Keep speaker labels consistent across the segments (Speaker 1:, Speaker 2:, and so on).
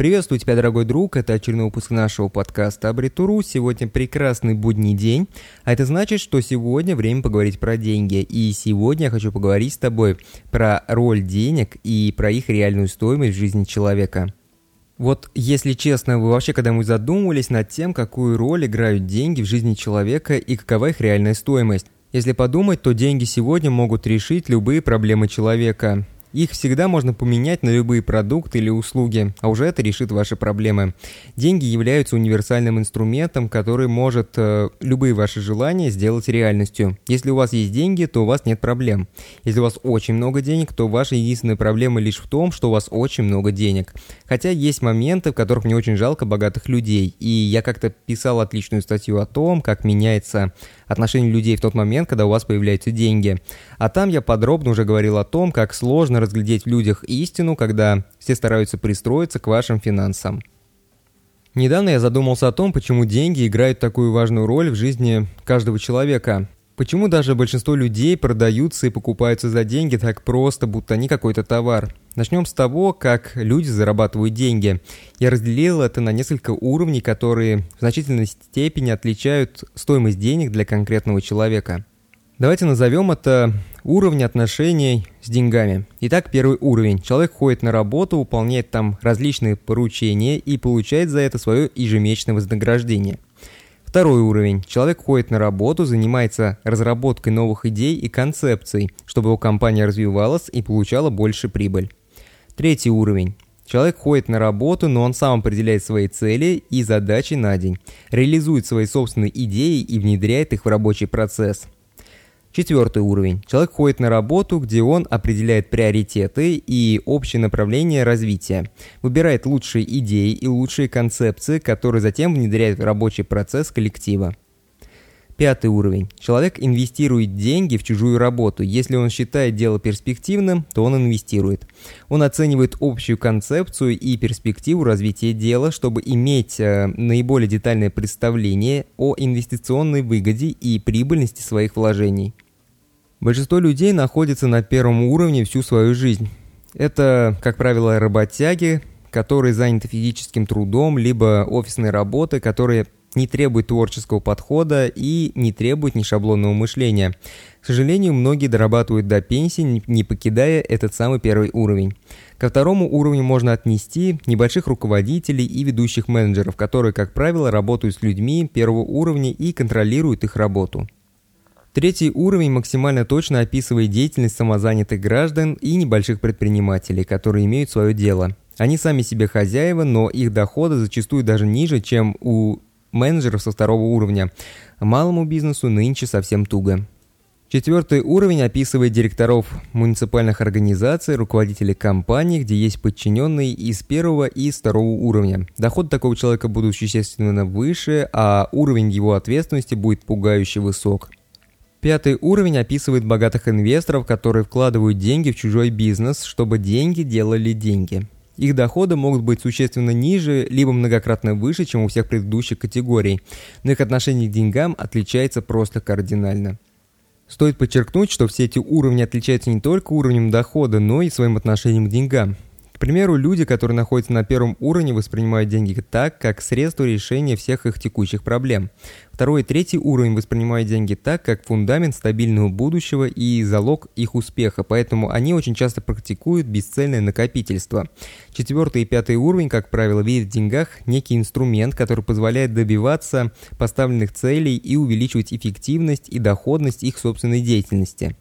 Speaker 1: Приветствую тебя, дорогой друг. Это очередной выпуск нашего подкаста Абритуру. Сегодня прекрасный будний день. А это значит, что сегодня время поговорить про деньги. И сегодня я хочу поговорить с тобой про роль денег и про их реальную стоимость в жизни человека. Вот, если честно, вы вообще когда-нибудь задумывались над тем, какую роль играют деньги в жизни человека и какова их реальная стоимость? Если подумать, то деньги сегодня могут решить любые проблемы человека. Их всегда можно поменять на любые продукты или услуги, а уже это решит ваши проблемы. Деньги являются универсальным инструментом, который может э, любые ваши желания сделать реальностью. Если у вас есть деньги, то у вас нет проблем. Если у вас очень много денег, то ваша единственная проблема лишь в том, что у вас очень много денег. Хотя есть моменты, в которых мне очень жалко богатых людей. И я как-то писал отличную статью о том, как меняется отношение людей в тот момент, когда у вас появляются деньги. А там я подробно уже говорил о том, как сложно разглядеть в людях истину, когда все стараются пристроиться к вашим финансам. Недавно я задумался о том, почему деньги играют такую важную роль в жизни каждого человека. Почему даже большинство людей продаются и покупаются за деньги так просто, будто они какой-то товар? Начнем с того, как люди зарабатывают деньги. Я разделил это на несколько уровней, которые в значительной степени отличают стоимость денег для конкретного человека. Давайте назовем это уровень отношений с деньгами. Итак, первый уровень. Человек ходит на работу, выполняет там различные поручения и получает за это свое ежемесячное вознаграждение – Второй уровень. Человек ходит на работу, занимается разработкой новых идей и концепций, чтобы его компания развивалась и получала больше прибыль. Третий уровень. Человек ходит на работу, но он сам определяет свои цели и задачи на день, реализует свои собственные идеи и внедряет их в рабочий процесс – Четвертый уровень. Человек ходит на работу, где он определяет приоритеты и общее направление развития, выбирает лучшие идеи и лучшие концепции, которые затем внедряет в рабочий процесс коллектива. Пятый уровень. Человек инвестирует деньги в чужую работу. Если он считает дело перспективным, то он инвестирует. Он оценивает общую концепцию и перспективу развития дела, чтобы иметь э, наиболее детальное представление о инвестиционной выгоде и прибыльности своих вложений. Большинство людей находится на первом уровне всю свою жизнь. Это, как правило, работяги, которые заняты физическим трудом, либо офисной работой, которые не требует творческого подхода и не требует ни шаблонного мышления. К сожалению, многие дорабатывают до пенсии, не покидая этот самый первый уровень. Ко второму уровню можно отнести небольших руководителей и ведущих менеджеров, которые, как правило, работают с людьми первого уровня и контролируют их работу. Третий уровень максимально точно описывает деятельность самозанятых граждан и небольших предпринимателей, которые имеют свое дело. Они сами себе хозяева, но их доходы зачастую даже ниже, чем у менеджеров со второго уровня. Малому бизнесу нынче совсем туго. Четвертый уровень описывает директоров муниципальных организаций, руководителей компаний, где есть подчиненные из первого и второго уровня. Доход такого человека будут существенно выше, а уровень его ответственности будет пугающе высок. Пятый уровень описывает богатых инвесторов, которые вкладывают деньги в чужой бизнес, чтобы деньги делали деньги. Их доходы могут быть существенно ниже, либо многократно выше, чем у всех предыдущих категорий, но их отношение к деньгам отличается просто кардинально. Стоит подчеркнуть, что все эти уровни отличаются не только уровнем дохода, но и своим отношением к деньгам примеру, люди, которые находятся на первом уровне, воспринимают деньги так, как средство решения всех их текущих проблем. Второй и третий уровень воспринимают деньги так, как фундамент стабильного будущего и залог их успеха, поэтому они очень часто практикуют бесцельное накопительство. Четвертый и пятый уровень, как правило, видят в деньгах некий инструмент, который позволяет добиваться поставленных целей и увеличивать эффективность и доходность их собственной деятельности.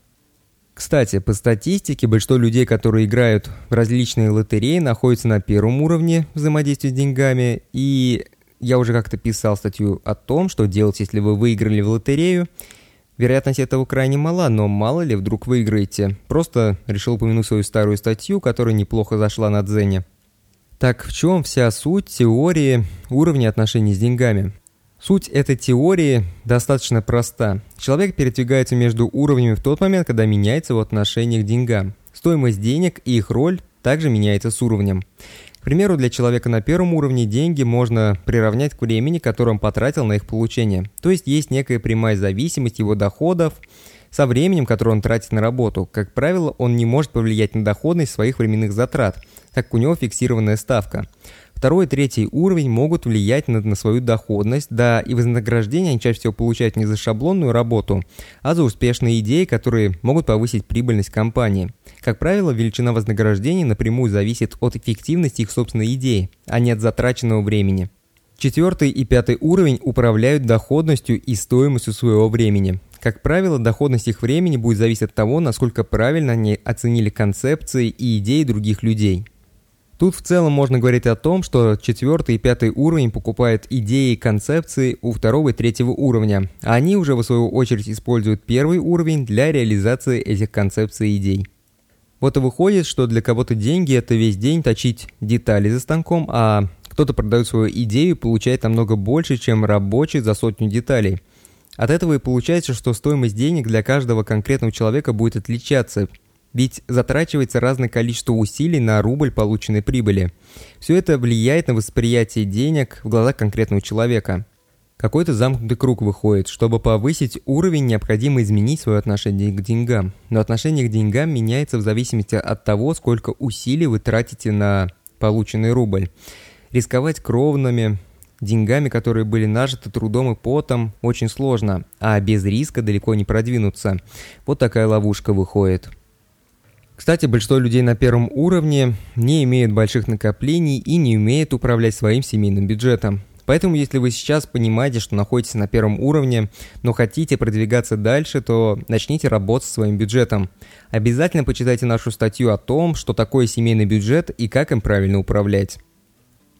Speaker 1: Кстати, по статистике, большинство людей, которые играют в различные лотереи, находятся на первом уровне взаимодействия с деньгами. И я уже как-то писал статью о том, что делать, если вы выиграли в лотерею. Вероятность этого крайне мала, но мало ли вдруг выиграете. Просто решил упомянуть свою старую статью, которая неплохо зашла на Дзене. Так в чем вся суть теории уровня отношений с деньгами? Суть этой теории достаточно проста. Человек передвигается между уровнями в тот момент, когда меняется его отношение к деньгам. Стоимость денег и их роль также меняется с уровнем. К примеру, для человека на первом уровне деньги можно приравнять к времени, которое он потратил на их получение. То есть есть некая прямая зависимость его доходов со временем, которое он тратит на работу. Как правило, он не может повлиять на доходность своих временных затрат, так как у него фиксированная ставка. Второй и третий уровень могут влиять на, на свою доходность, да и вознаграждение они чаще всего получают не за шаблонную работу, а за успешные идеи, которые могут повысить прибыльность компании. Как правило, величина вознаграждений напрямую зависит от эффективности их собственной идеи, а не от затраченного времени. Четвертый и пятый уровень управляют доходностью и стоимостью своего времени. Как правило, доходность их времени будет зависеть от того, насколько правильно они оценили концепции и идеи других людей. Тут в целом можно говорить о том, что четвертый и пятый уровень покупают идеи и концепции у второго и третьего уровня, а они уже в свою очередь используют первый уровень для реализации этих концепций и идей. Вот и выходит, что для кого-то деньги – это весь день точить детали за станком, а кто-то продает свою идею и получает намного больше, чем рабочий за сотню деталей. От этого и получается, что стоимость денег для каждого конкретного человека будет отличаться, ведь затрачивается разное количество усилий на рубль полученной прибыли. Все это влияет на восприятие денег в глазах конкретного человека. Какой-то замкнутый круг выходит. Чтобы повысить уровень, необходимо изменить свое отношение к деньгам. Но отношение к деньгам меняется в зависимости от того, сколько усилий вы тратите на полученный рубль. Рисковать кровными деньгами, которые были нажиты трудом и потом, очень сложно, а без риска далеко не продвинуться. Вот такая ловушка выходит. Кстати, большинство людей на первом уровне не имеют больших накоплений и не умеют управлять своим семейным бюджетом. Поэтому, если вы сейчас понимаете, что находитесь на первом уровне, но хотите продвигаться дальше, то начните работать со своим бюджетом. Обязательно почитайте нашу статью о том, что такое семейный бюджет и как им правильно управлять.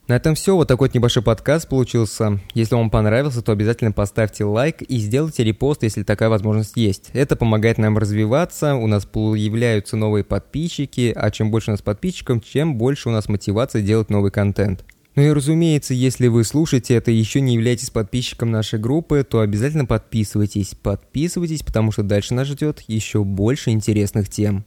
Speaker 1: На этом все. Вот такой вот небольшой подкаст получился. Если вам понравился, то обязательно поставьте лайк и сделайте репост, если такая возможность есть. Это помогает нам развиваться, у нас появляются новые подписчики, а чем больше у нас подписчиков, чем больше у нас мотивации делать новый контент. Ну и разумеется, если вы слушаете это и еще не являетесь подписчиком нашей группы, то обязательно подписывайтесь. Подписывайтесь, потому что дальше нас ждет еще больше интересных тем.